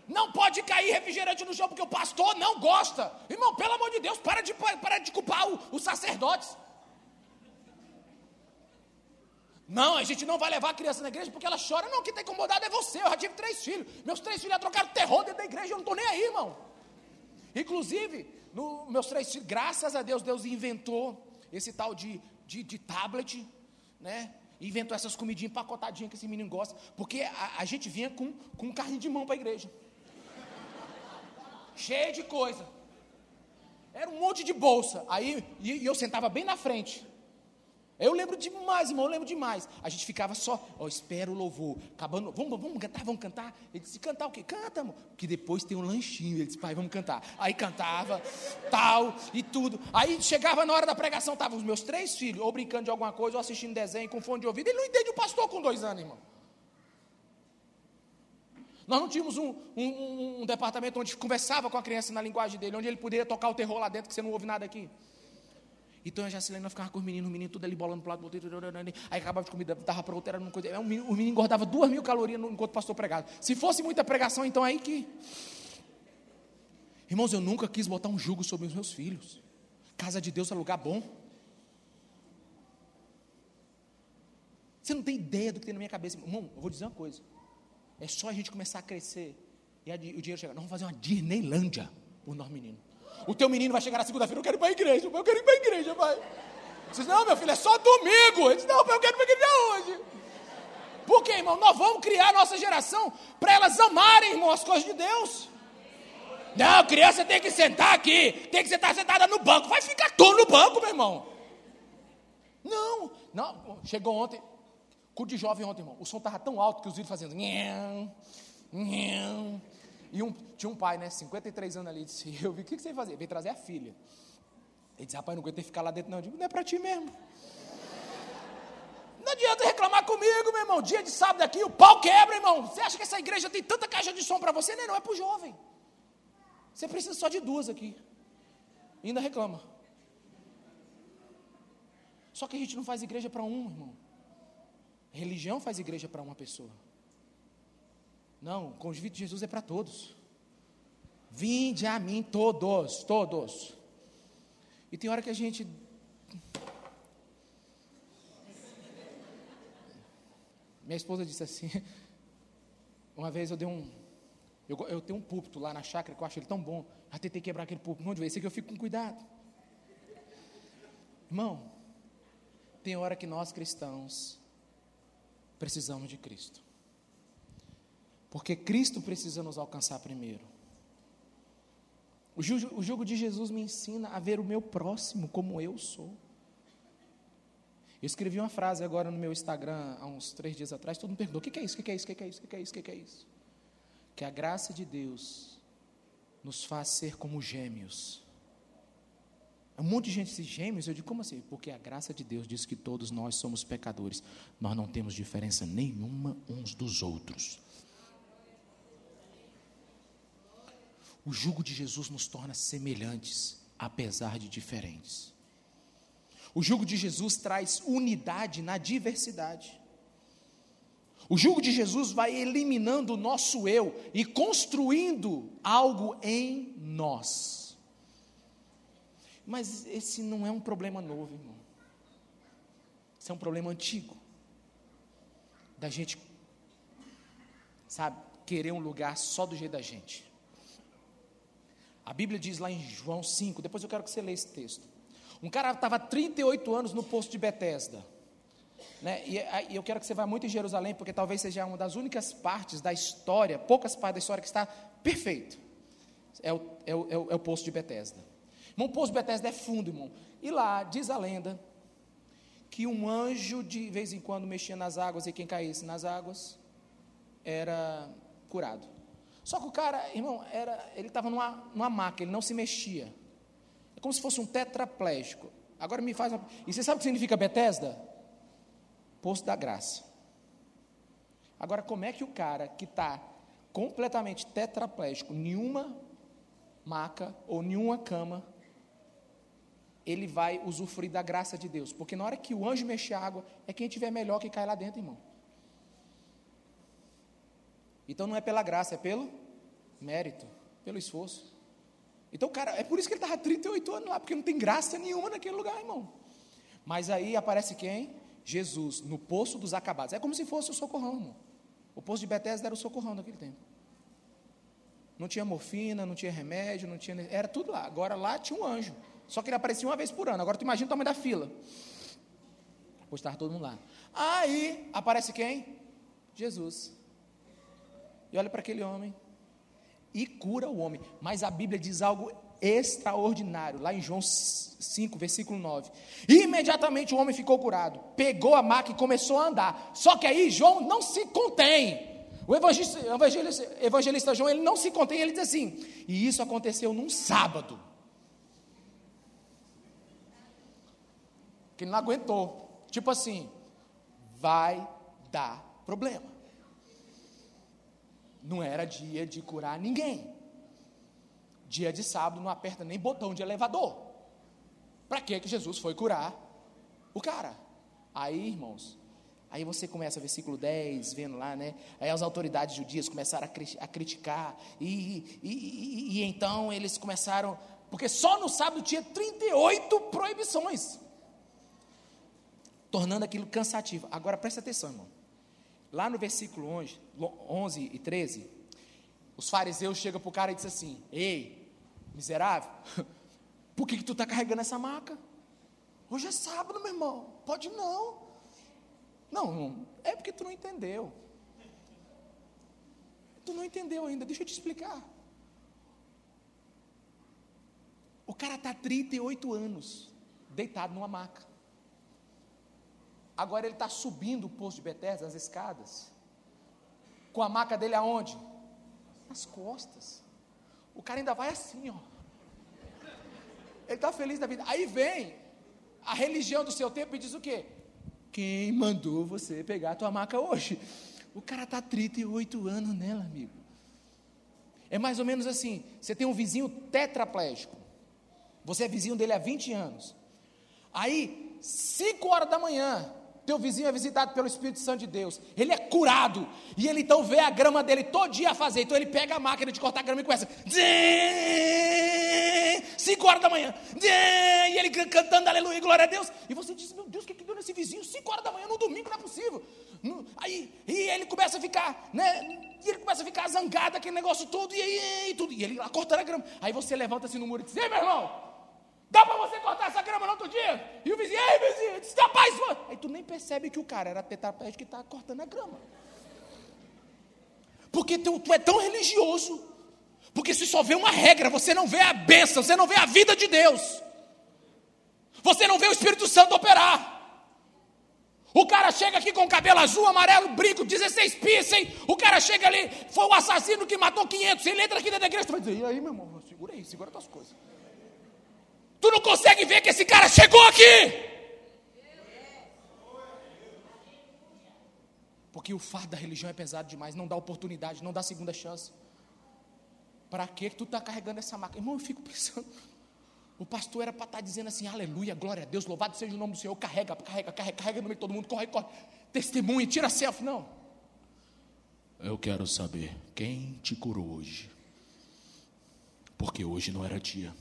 Não pode cair refrigerante no chão porque o pastor não gosta. Irmão, pelo amor de Deus, para de, para de culpar os sacerdotes. Não, a gente não vai levar a criança na igreja porque ela chora. Não, quem está incomodado é você. Eu já tive três filhos. Meus três filhos já trocaram terror dentro da igreja. Eu não estou nem aí, irmão. Inclusive, no, meus três filhos, graças a Deus, Deus inventou esse tal de, de, de tablet, né? Inventou essas comidinhas empacotadinhas que esse menino gosta. Porque a, a gente vinha com, com carrinho de mão para a igreja. Cheio de coisa. Era um monte de bolsa. Aí e, e eu sentava bem na frente. Eu lembro demais, irmão, eu lembro demais. A gente ficava só, ó, espera o louvor. Acabando, vamos, vamos cantar, vamos cantar. Ele disse, cantar o quê? Canta, amor. Que depois tem um lanchinho. Ele disse, pai, vamos cantar. Aí cantava, tal, e tudo. Aí chegava na hora da pregação, estavam os meus três filhos, ou brincando de alguma coisa, ou assistindo desenho, com fone de ouvido. Ele não entende o pastor com dois anos, irmão. Nós não tínhamos um, um, um, departamento onde conversava com a criança na linguagem dele, onde ele poderia tocar o terror lá dentro, que você não ouve nada aqui. Então a Jacilene ficava com os meninos, os meninos tudo ali bolando para o lado, aí acabava de comida, para outra, era uma coisa. O menino, engordava duas mil calorias enquanto pastor pregava. Se fosse muita pregação, então aí que. Irmãos, eu nunca quis botar um jugo sobre os meus filhos. Casa de Deus é lugar bom. Você não tem ideia do que tem na minha cabeça. Irmão, eu vou dizer uma coisa. É só a gente começar a crescer e o dinheiro chegar. Nós vamos fazer uma Disneylândia por nós meninos. O teu menino vai chegar na segunda-feira, eu quero ir para a igreja, eu quero ir para a igreja, pai. Diz, não, meu filho, é só domingo. Ele diz, não, eu quero ir para a igreja hoje. Por quê, irmão? Nós vamos criar a nossa geração para elas amarem, irmão, as coisas de Deus. Não, criança tem que sentar aqui, tem que sentar sentada no banco. Vai ficar todo no banco, meu irmão. Não, não, chegou ontem, cu de jovem ontem, irmão. O som estava tão alto que os vídeos fazendo. Nham, nham, e um, tinha um pai, né, 53 anos ali, disse, eu vi, o que, você ia fazer? Veio trazer a filha. Ele disse, rapaz, não aguentei ficar lá dentro não. Eu digo, não é para ti mesmo. Não adianta reclamar comigo, meu irmão. Dia de sábado aqui, o pau quebra, irmão. Você acha que essa igreja tem tanta caixa de som para você? Não, não, é para o jovem. Você precisa só de duas aqui. E ainda reclama. Só que a gente não faz igreja para um, irmão. Religião faz igreja para uma pessoa. Não, o convite de Jesus é para todos. Vinde a mim todos, todos. E tem hora que a gente. Minha esposa disse assim. Uma vez eu dei um. Eu, eu tenho um púlpito lá na chácara que eu acho ele tão bom. Já tentei quebrar aquele púlpito um monte de vezes. Aqui eu fico com cuidado. Irmão, tem hora que nós cristãos precisamos de Cristo. Porque Cristo precisa nos alcançar primeiro. O jugo, de Jesus me ensina a ver o meu próximo como eu sou. Eu escrevi uma frase agora no meu Instagram, há uns três dias atrás, todo mundo perguntou: o que é isso? O que é isso? O que é isso? O que é isso? O que é isso? Que a graça de Deus nos faz ser como gêmeos. Um monte de gente diz gêmeos, eu digo, como assim? Porque a graça de Deus diz que todos nós somos pecadores. Nós não temos diferença nenhuma uns dos outros. O jugo de Jesus nos torna semelhantes, apesar de diferentes. O jugo de Jesus traz unidade na diversidade. O jugo de Jesus vai eliminando o nosso eu e construindo algo em nós. Mas esse não é um problema novo, irmão. Esse é um problema antigo. Da gente, sabe, querer um lugar só do jeito da gente. A Bíblia diz lá em João 5, depois eu quero que você leia esse texto. Um cara estava 38 anos no posto de Betesda. Né? E, e, eu quero que você vá muito em Jerusalém, porque talvez seja uma das únicas partes da história, poucas partes da história, que está perfeito. É o, é o, é o, é o poço de Betesda. Irmão, o poço de Betesda é fundo, irmão. E lá diz a lenda que um anjo de vez em quando mexia nas águas e quem caísse nas águas era curado. Só que o cara, irmão, era, ele estava numa, numa maca, ele não se mexia. É como se fosse um tetraplégico. Agora me faz uma... E você sabe o que significa Betesda? Poço da graça. Agora, como é que o cara que está completamente tetraplégico, nenhuma maca ou nenhuma cama, ele vai usufruir da graça de Deus? Porque na hora que o anjo mexe a água, é quem tiver melhor que cai lá dentro, irmão. Então não é pela graça, é pelo mérito, pelo esforço. Então, cara, é por isso que ele estava 38 anos lá, porque não tem graça nenhuma naquele lugar, irmão. Mas aí aparece quem? Jesus, no poço dos acabados. É como se fosse o socorrão, irmão. O poço de Betesda era o socorrão naquele tempo. Não tinha morfina, não tinha remédio, não tinha. Era tudo lá. Agora lá tinha um anjo. Só que ele aparecia uma vez por ano. Agora tu imagina o tamanho da fila. Pois estava todo mundo lá. Aí aparece quem? Jesus e olha para aquele homem e cura o homem. Mas a Bíblia diz algo extraordinário, lá em João 5, versículo 9. E imediatamente o homem ficou curado, pegou a maca e começou a andar. Só que aí João não se contém. O evangelista, evangelista, evangelista João, ele não se contém, ele diz assim: e isso aconteceu num sábado. Que ele não aguentou. Tipo assim, vai dar problema não era dia de curar ninguém. Dia de sábado não aperta nem botão de elevador. Para que que Jesus foi curar o cara? Aí, irmãos, aí você começa versículo 10, vendo lá, né? Aí as autoridades judias começaram a, a criticar, e, e, e, e então eles começaram, porque só no sábado tinha 38 proibições, tornando aquilo cansativo. Agora presta atenção, irmão. Lá no versículo 11, 11 e 13, os fariseus chegam para o cara e dizem assim: Ei, miserável, por que, que tu está carregando essa maca? Hoje é sábado, meu irmão, pode não. Não, é porque tu não entendeu. Tu não entendeu ainda, deixa eu te explicar. O cara está 38 anos deitado numa maca. Agora ele está subindo o poço de Betesda, as escadas. Com a maca dele aonde? Nas costas. O cara ainda vai assim, ó. Ele está feliz da vida. Aí vem a religião do seu tempo e diz o quê? Quem mandou você pegar a tua maca hoje? O cara está 38 anos nela, amigo. É mais ou menos assim: você tem um vizinho tetraplégico. Você é vizinho dele há 20 anos. Aí, 5 horas da manhã, teu vizinho é visitado pelo Espírito Santo de Deus, ele é curado, e ele então vê a grama dele todo dia fazer, então ele pega a máquina de cortar grama e começa, 5 horas da manhã, E ele cantando aleluia, glória a Deus. E você diz, meu Deus, o que, que deu nesse vizinho? 5 horas da manhã no domingo, não é possível. Aí e ele começa a ficar, né? E ele começa a ficar zangado, aquele negócio todo, e aí, e tudo. E ele lá cortando a grama. Aí você levanta assim no muro e diz, ei, meu irmão, Dá para você cortar essa grama no outro dia? E o vizinho, ei, vizinho, disse, rapaz, mano. Aí tu nem percebe que o cara era tetraplégico que está cortando a grama. Porque tu, tu, é tão religioso. Porque se só vê uma regra, você não vê a bênção, você não vê a vida de Deus. Você não vê o Espírito Santo operar. O cara chega aqui com cabelo azul, amarelo, brinco, 16 piercing. O cara chega ali, foi o assassino que matou 500. Ele entra aqui dentro da igreja, tu vai dizer, e aí, meu irmão, segura aí, segura tuas coisas. Tu não consegue ver que esse cara chegou aqui. Porque o fardo da religião é pesado demais, não dá oportunidade, não dá segunda chance. Para que tu está carregando essa marca? Irmão, eu fico pensando. O pastor era para estar tá dizendo assim, aleluia, glória a Deus, louvado seja o nome do Senhor, carrega, carrega, carrega, carrega no meio de todo mundo, corre, corre, testemunha, tira selfie, não. Eu quero saber quem te curou hoje, porque hoje não era dia.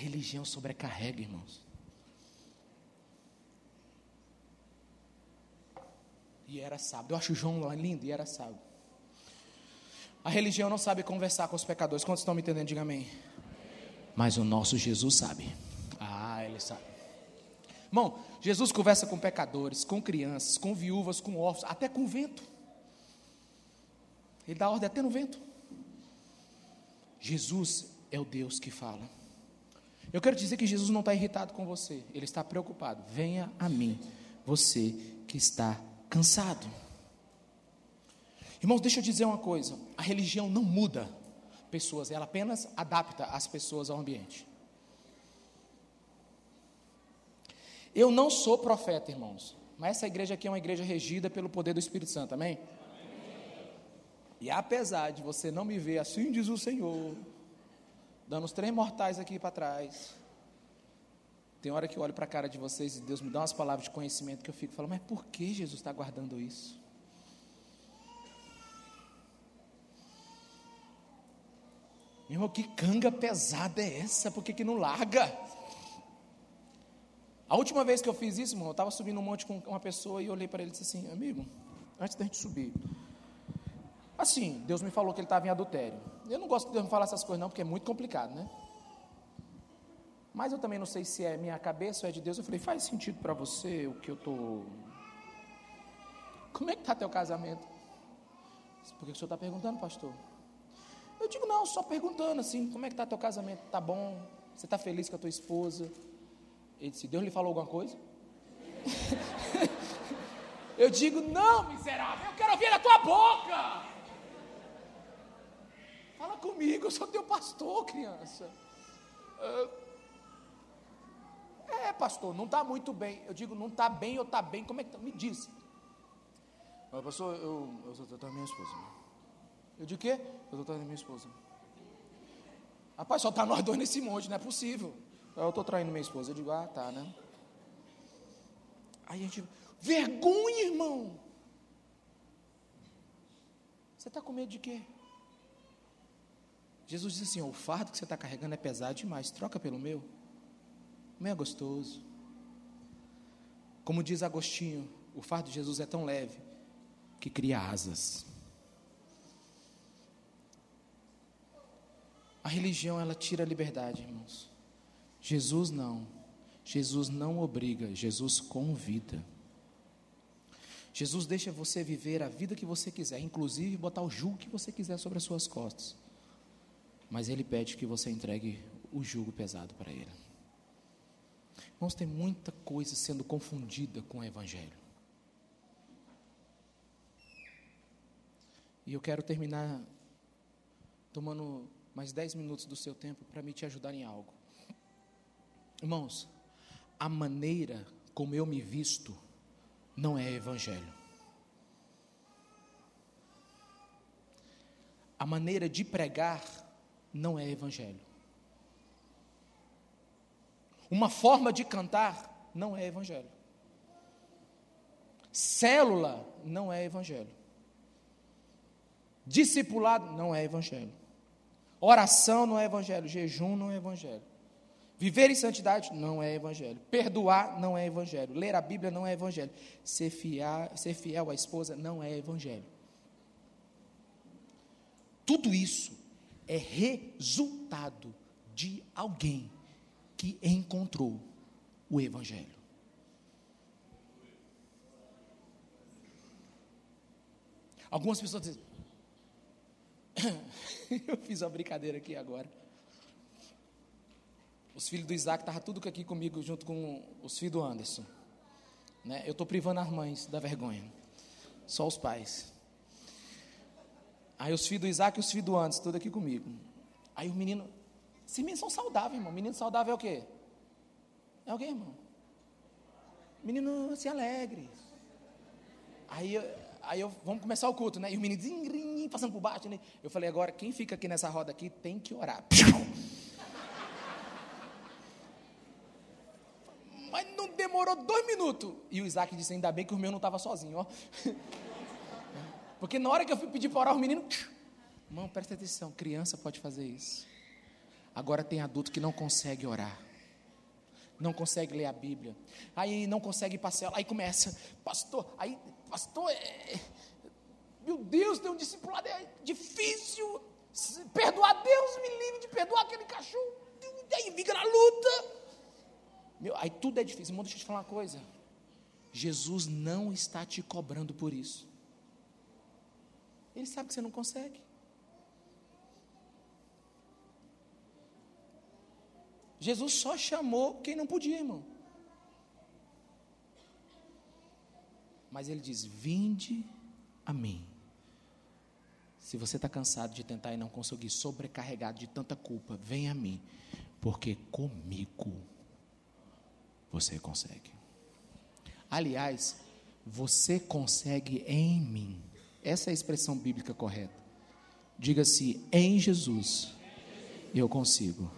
Religião sobrecarrega, irmãos. E era sábado. Eu acho João lá lindo e era sábado. A religião não sabe conversar com os pecadores. Quantos estão me entendendo? Diga amém. Mas o nosso Jesus sabe. Ah, ele sabe. Irmão, Jesus conversa com pecadores, com crianças, com viúvas, com órfãos, até com vento. Ele dá ordem até no vento. Jesus é o Deus que fala. Eu quero dizer que Jesus não está irritado com você, ele está preocupado. Venha a mim, você que está cansado. Irmãos, deixa eu dizer uma coisa: a religião não muda pessoas, ela apenas adapta as pessoas ao ambiente. Eu não sou profeta, irmãos, mas essa igreja aqui é uma igreja regida pelo poder do Espírito Santo, amém? E apesar de você não me ver, assim diz o Senhor, dando os três mortais aqui para trás. Tem hora que eu olho para a cara de vocês e Deus me dá umas palavras de conhecimento que eu fico falando, mas por que Jesus está guardando isso? Meu irmão, que canga pesada é essa? Por que, que não larga? A última vez que eu fiz isso, irmão, eu estava subindo um monte com uma pessoa e olhei para ele e disse assim, amigo, antes da gente subir, Assim, Deus me falou que ele estava em adultério. Eu não gosto de Deus me falar essas coisas, não, porque é muito complicado, né? Mas eu também não sei se é minha cabeça ou é de Deus. Eu falei, faz sentido para você o que eu estou. Como é que está teu casamento? Por que o senhor está perguntando, pastor? Eu digo, não, só perguntando assim, como é que está teu casamento? Está bom? Você está feliz com a tua esposa? Ele disse, Deus lhe falou alguma coisa? eu digo, não, miserável, eu quero ouvir a tua boca. Fala comigo, eu sou teu pastor, criança. É, pastor, não está muito bem. Eu digo, não está bem ou está bem? Como é que está? Me diz. Mas, pastor, eu, eu estou tratando minha esposa. Eu digo o quê? Eu estou tratando minha esposa. Rapaz, só está nós dois nesse monte, não é possível. Eu estou traindo minha esposa. Eu digo, ah, tá, né? Aí a gente, vergonha, irmão. Você está com medo de quê? Jesus disse assim: o fardo que você está carregando é pesado demais, troca pelo meu. O meu é gostoso. Como diz Agostinho, o fardo de Jesus é tão leve que cria asas. A religião ela tira a liberdade, irmãos. Jesus não. Jesus não obriga, Jesus convida. Jesus deixa você viver a vida que você quiser, inclusive botar o jugo que você quiser sobre as suas costas mas ele pede que você entregue o jugo pesado para ele. Irmãos, tem muita coisa sendo confundida com o Evangelho. E eu quero terminar tomando mais dez minutos do seu tempo para me te ajudar em algo. Irmãos, a maneira como eu me visto não é Evangelho. A maneira de pregar não é evangelho. Uma forma de cantar não é evangelho. Célula não é evangelho. Discipulado não é evangelho. Oração não é evangelho. Jejum não é evangelho. Viver em santidade não é evangelho. Perdoar não é evangelho. Ler a Bíblia não é evangelho. Ser fiel, ser fiel à esposa não é evangelho. Tudo isso é resultado de alguém que encontrou o evangelho. Algumas pessoas dizem. Eu fiz uma brincadeira aqui agora. Os filhos do Isaac estavam tudo aqui comigo, junto com os filhos do Anderson. Né? Eu estou privando as mães da vergonha. Só os pais. Aí os filhos do Isaac e os filhos do Anderson, tudo aqui comigo. Aí o menino. Esses meninos são saudáveis, irmão. Menino saudável é o quê? É o quê, irmão? Menino se alegre. Aí, aí eu, vamos começar o culto, né? E o menino passando por baixo, né? Eu falei, agora, quem fica aqui nessa roda aqui tem que orar. demorou dois minutos. E o Isaac disse: Ainda bem que o meu não estava sozinho, ó. Porque na hora que eu fui pedir para orar, o menino. Irmão, presta atenção: criança pode fazer isso. Agora tem adulto que não consegue orar. Não consegue ler a Bíblia. Aí não consegue passear. Aí começa, pastor, aí, pastor, é, meu Deus, tem um discipulado, é difícil. Perdoar Deus, me livre de perdoar aquele cachorro. E aí fica na luta. Meu, aí tudo é difícil. Irmão, deixa eu te falar uma coisa. Jesus não está te cobrando por isso. Ele sabe que você não consegue. Jesus só chamou quem não podia, irmão. Mas ele diz: Vinde a mim. Se você está cansado de tentar e não conseguir, sobrecarregado de tanta culpa, vem a mim, porque comigo você consegue. Aliás, você consegue em mim. Essa é a expressão bíblica correta. Diga-se em Jesus, eu consigo.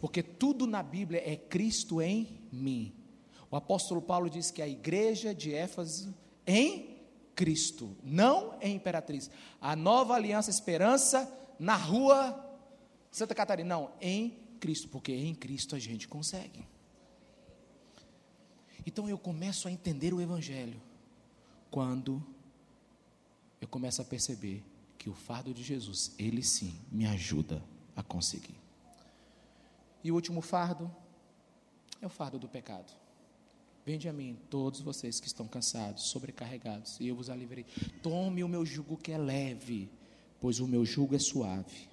Porque tudo na Bíblia é Cristo em mim. O apóstolo Paulo diz que a igreja de Éfeso em Cristo, não em Imperatriz. A nova aliança esperança na rua Santa Catarina, não, em Cristo, porque em Cristo a gente consegue. Então eu começo a entender o Evangelho quando eu começo a perceber que o fardo de Jesus, ele sim, me ajuda a conseguir. E o último fardo é o fardo do pecado. Vende a mim, todos vocês que estão cansados, sobrecarregados, e eu vos aliviarei. Tome o meu jugo que é leve, pois o meu jugo é suave,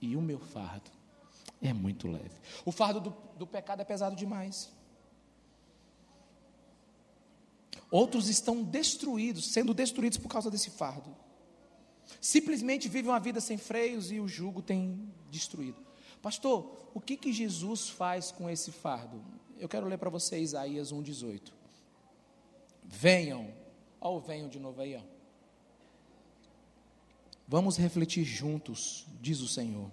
e o meu fardo é muito leve. O fardo do, do pecado é pesado demais. Outros estão destruídos, sendo destruídos por causa desse fardo. Simplesmente vivem uma vida sem freios e o jugo tem destruído. Pastor, o que, que Jesus faz com esse fardo? Eu quero ler para você Isaías 1,18. Venham, ou venham de novo aí, ó. Vamos refletir juntos, diz o Senhor.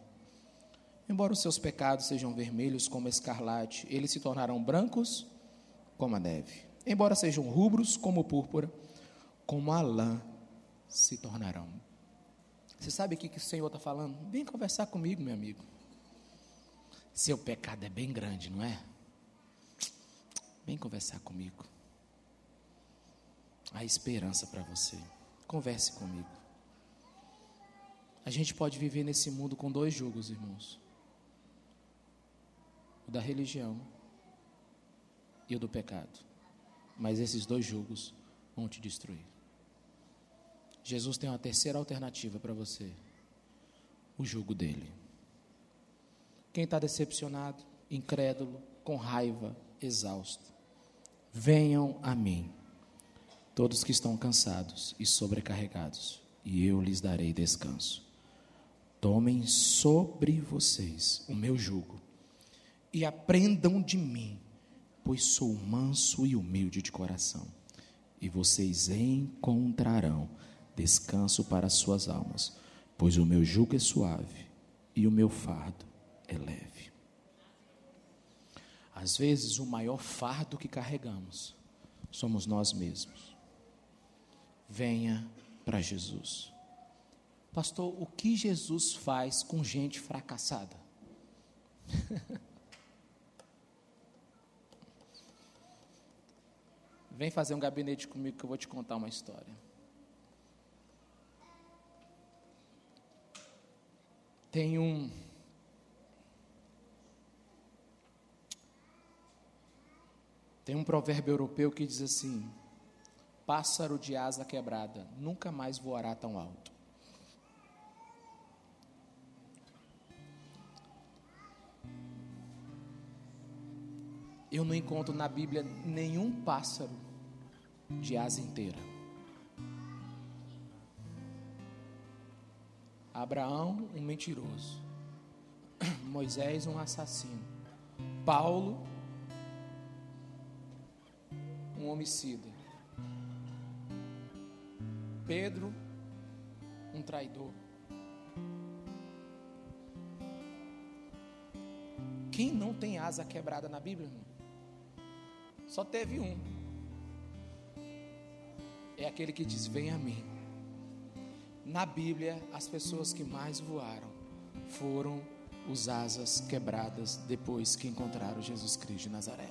Embora os seus pecados sejam vermelhos como escarlate, eles se tornarão brancos como a neve embora sejam rubros como púrpura, como a lã se tornarão. Você sabe o que, que o Senhor está falando? Vem conversar comigo, meu amigo. Seu pecado é bem grande, não é? Vem conversar comigo. Há esperança para você. Converse comigo. A gente pode viver nesse mundo com dois jugos, irmãos: o da religião e o do pecado mas esses dois julgos vão te destruir. Jesus tem uma terceira alternativa para você: o jugo dele. Quem está decepcionado, incrédulo, com raiva, exausto, venham a mim, todos que estão cansados e sobrecarregados, e eu lhes darei descanso. Tomem sobre vocês o meu jugo e aprendam de mim pois sou manso e humilde de coração, e vocês encontrarão descanso para as suas almas, pois o meu jugo é suave e o meu fardo é leve. Às vezes, o maior fardo que carregamos somos nós mesmos. Venha para Jesus. Pastor, o que Jesus faz com gente fracassada? Vem fazer um gabinete comigo que eu vou te contar uma história. Tem um. Tem um provérbio europeu que diz assim: Pássaro de asa quebrada nunca mais voará tão alto. Eu não encontro na Bíblia nenhum pássaro de asa inteira. Abraão, um mentiroso. Moisés, um assassino. Paulo, um homicida. Pedro, um traidor. Quem não tem asa quebrada na Bíblia, irmão? Só teve um. É aquele que diz: Vem a mim. Na Bíblia, as pessoas que mais voaram foram os asas quebradas depois que encontraram Jesus Cristo de Nazaré.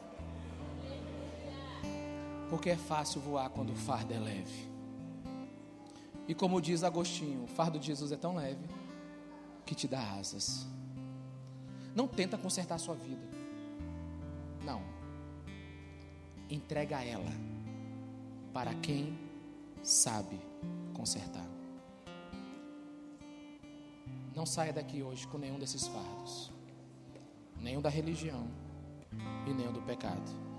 Porque é fácil voar quando o fardo é leve. E como diz Agostinho, o fardo de Jesus é tão leve que te dá asas. Não tenta consertar a sua vida. Não entrega ela para quem sabe consertar. Não saia daqui hoje com nenhum desses fardos, nenhum da religião e nenhum do pecado.